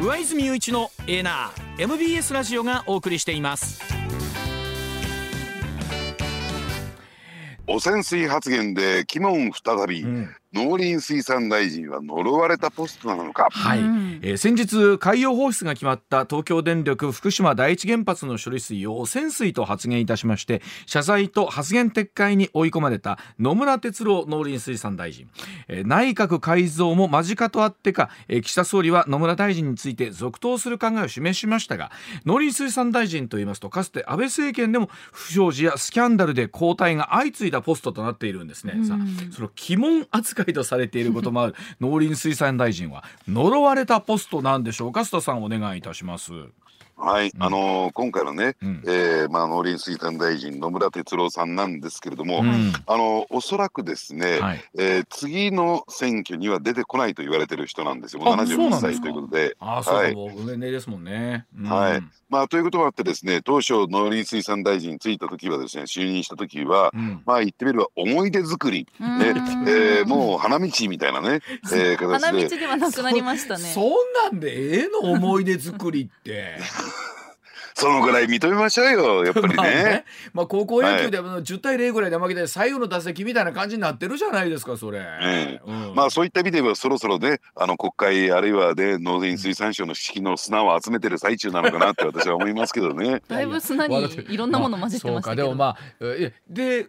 上泉雄一のエーナー MBS ラジオがお送りしています。汚染水発言で鬼門再び、うん農林水産大臣は呪われたポストなのか、はい、えー、先日海洋放出が決まった東京電力福島第一原発の処理水を汚染水と発言いたしまして謝罪と発言撤回に追い込まれた野村哲郎農林水産大臣、えー、内閣改造も間近とあってか、えー、岸田総理は野村大臣について続投する考えを示しましたが農林水産大臣といいますとかつて安倍政権でも不祥事やスキャンダルで交代が相次いだポストとなっているんですね、さあその鬼門扱いとされていることもある 農林水産大臣は呪われたポストなんでしょうか？須田さんお願いいたします。はい、うん、あのー、今回のね、うん、えー、まあ、農林水産大臣野村哲郎さんなんですけれども、うん、あのー、おそらくですね、はい、えー、次の選挙には出てこないと言われてる人なんですよ。もう71歳ということで。あそうはい、もう年齢ですもんね。はい。まあ、ということもあってですね当初農林水産大臣に就いた時はですね就任した時は、うん、まあ言ってみれば思い出作り、ねえー、もう花道みたいなね、えー、形で。花道ではなくなりましたね。そんなんでええの？思い出作りって そのぐらい認めましょうよやっぱりね。まあね、まあ高校野球で10対0ぐらいで負けて最後の打席みたいな感じになってるじゃないですかそれ、え。うん、まあそういった意味ではそろそろねあの国会あるいはで農林水産省の式の砂を集めてる最中なのかなって私は思いますけどね。だいぶ砂にいろんなもの混ぜてましたけど、まあ、でもまあで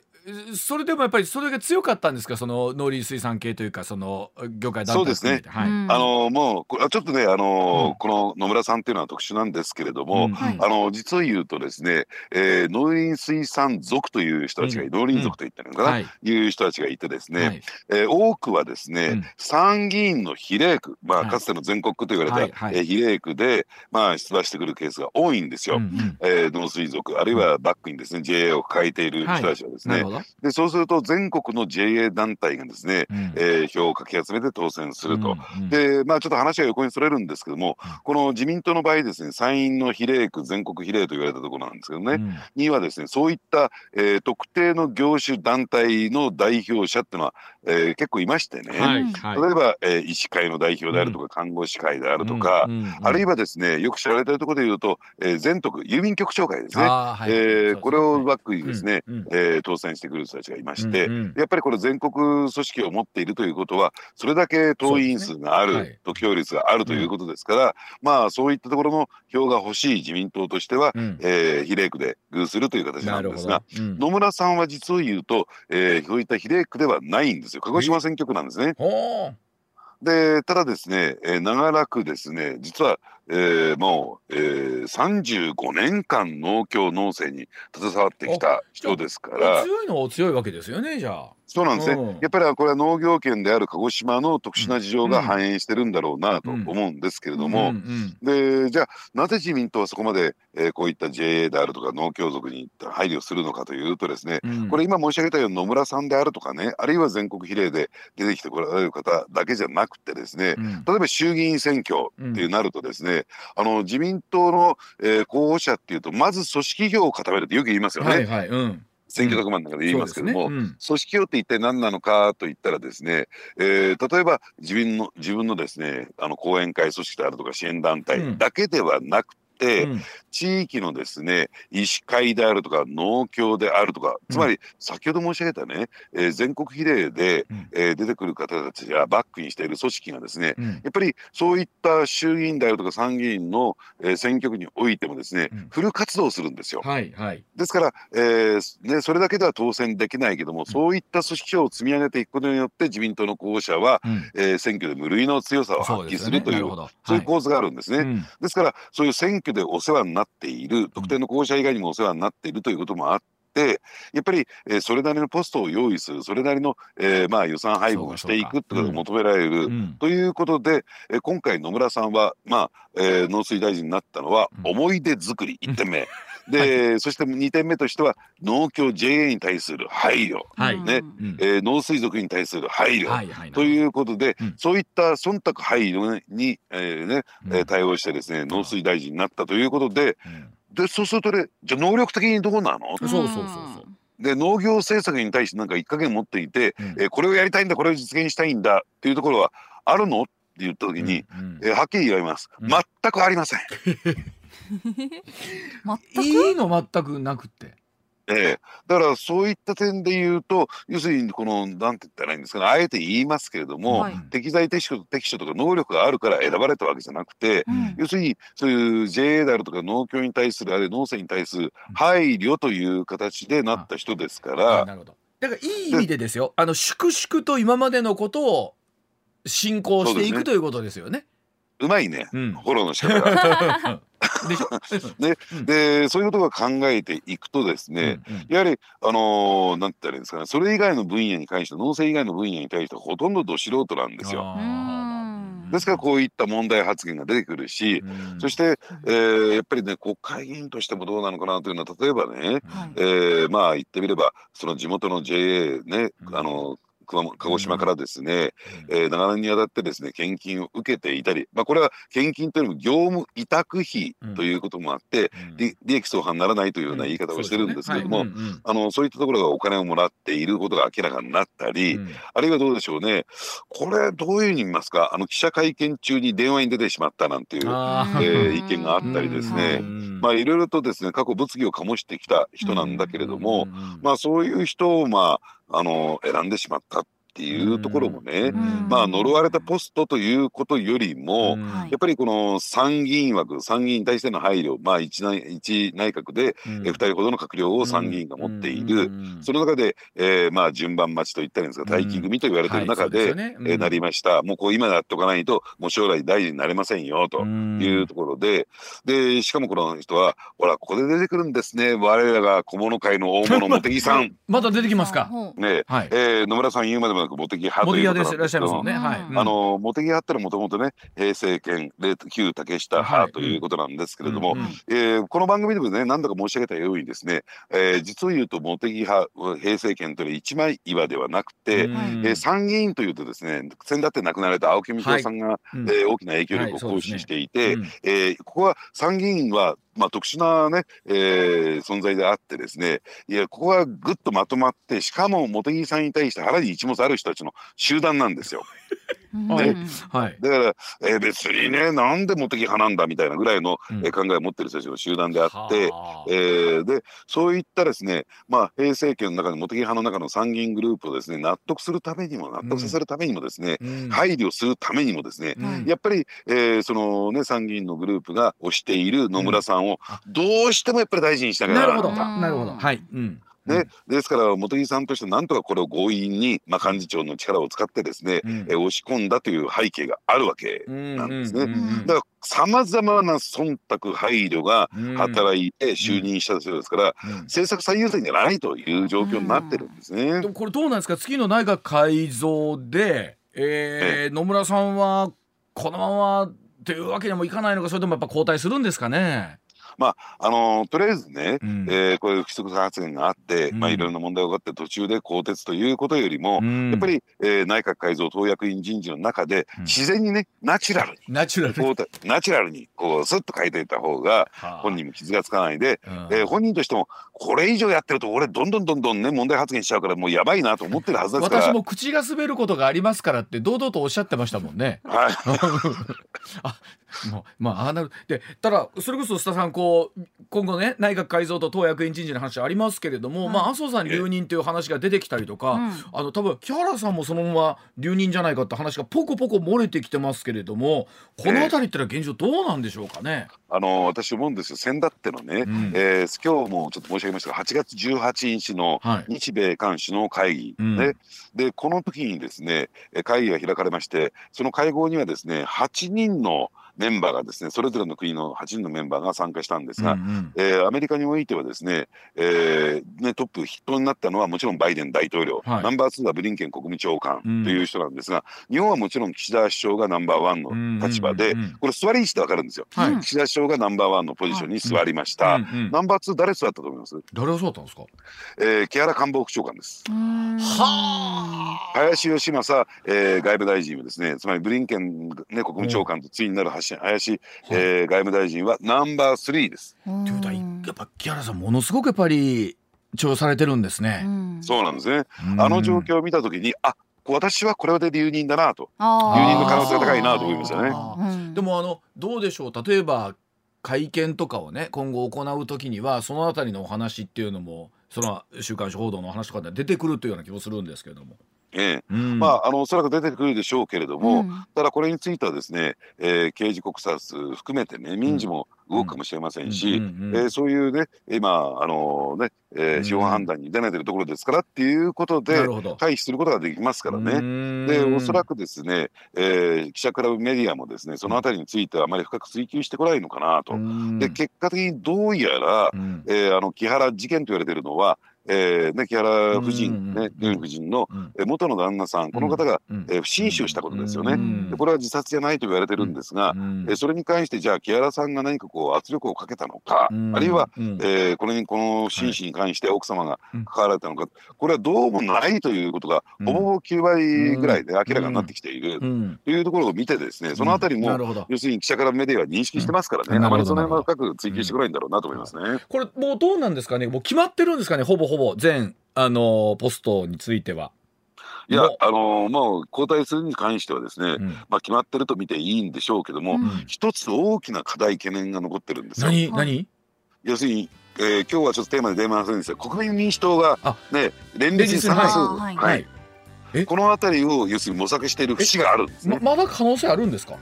それでもやっぱりそれが強かったんですか？その農林水産系というかその業界団体そうですね、はい、あのもうちょっとねあの、うん、この野村さんっていうのは特殊なんですけれども、うん、あの実を言うとですね、えー、農林水産族という人たちが、うん、農林族と言ってるのかな、はい、いう人たちがいてですね、はい、えー、多くはですね、参議院の比例区、まあ、かつての全国区と言われた、はい。はい、えー、比例区で、まあ、出馬してくるケースが多いんですよ、うんうん、えー、農水族あるいはバックにですね JA を抱えている人たちはですね、でそうすると全国の JA 団体がですね、うん、えー、票をかき集めて当選すると、うんうん、でまあちょっと話は横にそれるんですけども、この自民党の場合ですね参院の比例区全国比例と言われたところなんですけどね、うん、にはですねそういった、えー、特定の業種団体の代表者っていうのは、えー、結構いましてね、はいはい、例えば、えー、医師会の代表であるとか、看護師会であるとか、あるいはですねよく知られているところでいうと、えー、全徳郵便局長会ですね、はい、えー、これをバックにですね、うんうん、えー、当選してくる人たちがいまして、うん。うん、やっぱりこれ全国組織を持っているということはそれだけ党員数がある、ね。はい、得票率があるということですから、うん、まあそういったところの票が欲しい自民党としては、うん、えー、比例区で偶するという形なんですが、うん、野村さんは実を言うと、えー、そういった比例区ではないんですよ。鹿児島選挙区なんですね。でただですね、えー、長らくですね実は、えー、もう、えー、35年間農協農政に携わってきた人ですから強いのは強いわけですよねじゃあ。そうなんですね、うん、やっぱりこれは農業圏である鹿児島の特殊な事情が反映してるんだろうなと思うんですけれども、でじゃあなぜ自民党はそこまで、えー、こういった JA であるとか農協族に配慮するのかというとですね、うん、これ今申し上げたように野村さんであるとかねあるいは全国比例で出てきてこられる方だけじゃなくてですね、うん、例えば衆議院選挙ってなるとですね、あの自民党の、えー、候補者っていうとまず組織票を固めるってよく言いますよね。はいはいうん選挙特番の中で言いますけども、うんね。うん、組織票って一体何なのかといったらですね、えー、例えば自分の自分のですねあの後援会組織であるとか支援団体だけではなくて、うん、地域のですね医師会であるとか農協であるとかつまり先ほど申し上げたね、えー、全国比例で、うん、えー、出てくる方たちがバックにしている組織がですね、うん、やっぱりそういった衆議院であるとか参議院の、えー、選挙区においてもですね、フル活動するんですよ。はいはい、ですから、えーね、それだけでは当選できないけども、そういった組織を積み上げていくことによって自民党の候補者は、うん、えー、選挙で無類の強さを発揮するというそういう構図があるんですね。ですからそういう選挙でお世話になっている特定の候補者以外にもお世話になっているということもあって。やっぱり、えー、それなりのポストを用意するそれなりの、えーまあ、予算配分をしていくってことが求められる、うん、ということで、えー、今回野村さんは、まあえー、農水大臣になったのは思い出作り1点目。で、はい、そして2点目としては農協 JA に対する配慮、はい。ね。えー、農水族に対する配慮、はいはい、ということで、うん、そういった忖度配慮に、えーねうん、対応してですね農水大臣になったということで、うん、でそうするとねじゃあ能力的にどうなの？そうそうそうそう。で農業政策に対してなんか一加減持っていて、うん、えー、これをやりたいんだこれを実現したいんだっていうところはあるの？っ言った時に、うんえー、はっきり言われます、全くありません いいの全くなくて。ええ、だからそういった点で言うと要するにこのなんて言ったらいいんですかねあえて言いますけれども、はい、適材適所適所とか能力があるから選ばれたわけじゃなくて、うん、要するにそういう JA であるとか農協に対するあるいは農政に対する配慮という形でなった人ですから。なるほど。だからいい意味でですよ。あの粛々と今までのことを進行していく、ね、ということですよね。うまいね、うん、フォローの仕方が。でしょ？ね、でそういうことが考えていくとですね、うんうん、やはりあのー、なんて言ったらいいんですかねそれ以外の分野に関して農政以外の分野に対してほとんどど素人なんですよ。ですからこういった問題発言が出てくるし、うん、そして、えー、やっぱりね国会議員としてもどうなのかなというのは例えばね、はい、えー、まあ言ってみればその地元の JA ね、うん、あの鹿児島からですね、うん、えー、長年にわたってですね献金を受けていたり、まあ、これは献金というのも業務委託費ということもあって、うん、利益相反にならないというような言い方をしてるんですけれども、あのそういったところがお金をもらっていることが明らかになったり、うん、あるいはどうでしょうねこれどういうふうに言いますかあの記者会見中に電話に出てしまったなんていう、えー、意見があったりですね、まあいろいろとですね過去物議を醸してきた人なんだけれども、まあそういう人をまああの選んでしまった。っていうところもね、まあ呪われたポストということよりも、やっぱりこの参議院枠参議院に対しての配慮まあ一内一内閣で、え2人ほどの閣僚を参議院が持っている、その中で、えー、まあ順番待ちといったらいいんですか待機組と言われてる中で,、えなりました。もうこう今やっとかないともう将来大臣になれませんよというところで。でしかもこの人はほらここで出てくるんですね。我らが小物界の大物茂木さん。また出てきますか？ね、はい、えー、野村さん言うまでもなく茂木派ということなんですけど、ね。はい、あの茂木派ってのはもともとね平成権旧竹下派ということなんですけれども、えー、この番組でもね何度か申し上げたようにですね、えー、実を言うと茂木派平成権というのは一枚岩ではなくて、うん、えー、参議院というとですね先だって亡くなられた青木美夫さんが、はいうん、えー、大きな影響力を行使していて、はいねえー、ここは参議院はまあ、特殊なね、えー、存在であってですねいやここはぐっとまとまってしかも茂木さんに対して腹に一物ある人たちの集団なんですよ。ね、はい、だから、えー、別にねなんで茂木派なんだみたいなぐらいの、うん、えー、考えを持ってる人たちの集団であって、えー、でそういったですね、まあ、平成権の中の茂木派の中の参議院グループをですね納得するためにも納得させるためにもですね、うん、配慮するためにもですね、うん、やっぱり、えー、そのね参議院のグループが推している野村さんをどうしてもやっぱり大事にしなきゃならなかった。なるほど。はい、うんね、ですから茂木さんとしてなんとかこれを強引に、まあ、幹事長の力を使ってですね、うん、え押し込んだという背景があるわけなんですね。だからさまざまな忖度配慮が働いて就任したそうですから、うん。うん、政策最優先じゃないという状況になってるんですね。でもこれどうなんですか？次の内閣改造で、えー、野村さんはこのままというわけにもいかないのかそれともやっぱ交代するんですかね？まああのとりあえずね、うん、えー、こういう不規則発言があって、うん、まあ、いろんな問題が起こって途中で更迭ということよりも、うん、やっぱり、えー、内閣改造党役員人事の中で、自然にねナチュラルにナチュラルナチュラルにこうスッと書いていった方が本人も傷がつかないで、はあ、えー、本人としてもこれ以上やってると俺どんどんどんどんね問題発言しちゃうからもうやばいなと思ってるはずですから。私も口が滑ることがありますからって堂々とおっしゃってましたもんね。はい。あ まあ、まあ、あなる。でただそれこそ須田さんこう今後ね内閣改造と党役員人事の話ありますけれども、はい、まあ、麻生さん留任という話が出てきたりとか、うん、あの多分木原さんもそのまま留任じゃないかって話がポコポコ漏れてきてますけれどもこの辺りってのは現状どうなんでしょうかね？あの私思うんですよ。先だってのね、うん、えー、今日もちょっと申し上げましたが8月18日の日米韓首脳会議、はい、ね、でこの時にですね会議が開かれましてその会合にはですね8人のメンバーがですねそれぞれの国の8人のメンバーが参加したんですが、うんうん、えー、アメリカにおいてはですね,、えー、ねトップ筆頭になったのはもちろんバイデン大統領、はい、ナンバー2はブリンケン国務長官という人なんですが、うん、日本はもちろん岸田首相がナンバーワンの立場で、これ座り位置で分かるんですよ、はい、岸田首相がナンバーワンのポジションに座りました、うんうん、ナンバー2誰座ったと思います？誰が座ったんですか、えー、木原官房副長官です。は林芳正、えー、外務大臣はですねつまりブリンケン、ね、国務長官と対になる林林、えー、外務大臣はナンバー3です。ということはやっぱ木原さんものすごくやっぱり重用されてるんですね。そうなんですね。あの状況を見たときにあ私はこれで留任だなと留任の可能性が高いなと思いますよね。でもあのどうでしょう？例えば会見とかをね今後行う時にはそのあたりのお話っていうのもその週刊誌報道の話とかで出てくるというような気もするんですけれども。ええ、うん、まああのおそらく出てくるでしょうけれども、うん、ただこれについてはですね、えー、刑事告訴含めてね民事も動くかもしれませんし、えそういうね今あのね、えー、司法判断に出ないというところですからっていうことで回避することができますからね。でおそらくですね、えー、記者クラブメディアもですねそのあたりについてはあまり深く追及してこないのかなと。で結果的にどうやら、えー、あの木原事件と言われているのはえーね、木原夫人、ね、ル夫人の、え元の旦那さん、この方が、えー、不審死をしたことですよね、で。これは自殺じゃないと言われてるんですが、えそれに関して、じゃあ、木原さんが何かこう圧力をかけたのか、あるいは、えー、これにこの不審死に関して奥様が関わられたのか、これはどうもないということが、ほぼほぼ9割ぐらいで明らかになってきているというところを見て、ですねそのあたりも、要するに記者からメディアは認識してますからね、あまりその辺は深く追及してこないんだろうなと思いますね。これ、もうどうなんですかね、もう決まってるんですかね、ほぼほぼ全あのポストについては。いや、あのー、もう交代するに関してはですね、うん、まあ決まってると見ていいんでしょうけども、うん、一つ大きな課題懸念が残ってるんですよ。何何？要するに、えー、今日はちょっとテーマで出ませんですが、国民民主党がね連立に参加する、はい、はい、この辺りを要するに模索している節があるんですね。ままだ可能性あるんですか？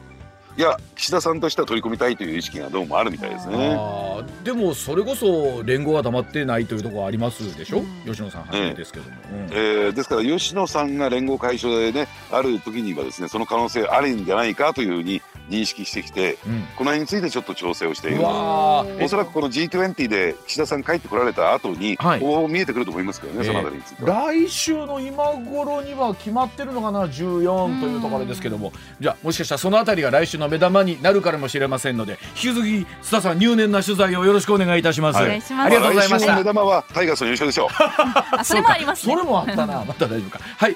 いや岸田さんとしては取り込みたいという意識がどうもあるみたいですね。でもそれこそ連合は黙ってないというところありますでしょ、うん、吉野さんはじめですけども、えー、うん、えー、ですから吉野さんが連合解消でねある時にはですねその可能性あるんじゃないかというふうに認識してきて、うん、この辺についてちょっと調整をしている。おそらくこの G20 で岸田さん帰ってこられた後に、はい、こう見えてくると思いますけどね、そのあたりについて来週の今頃には決まってるのかな？14というところですけども。じゃあもしかしたらそのあたりが来週の目玉になるかもしれませんので引き続き須田さん入念な取材をよろしくお願いいたします、はい、ありがとうございました。目玉はタイガースの優勝でしょう。それもあります、ね、それもあったな。また大丈夫か。はい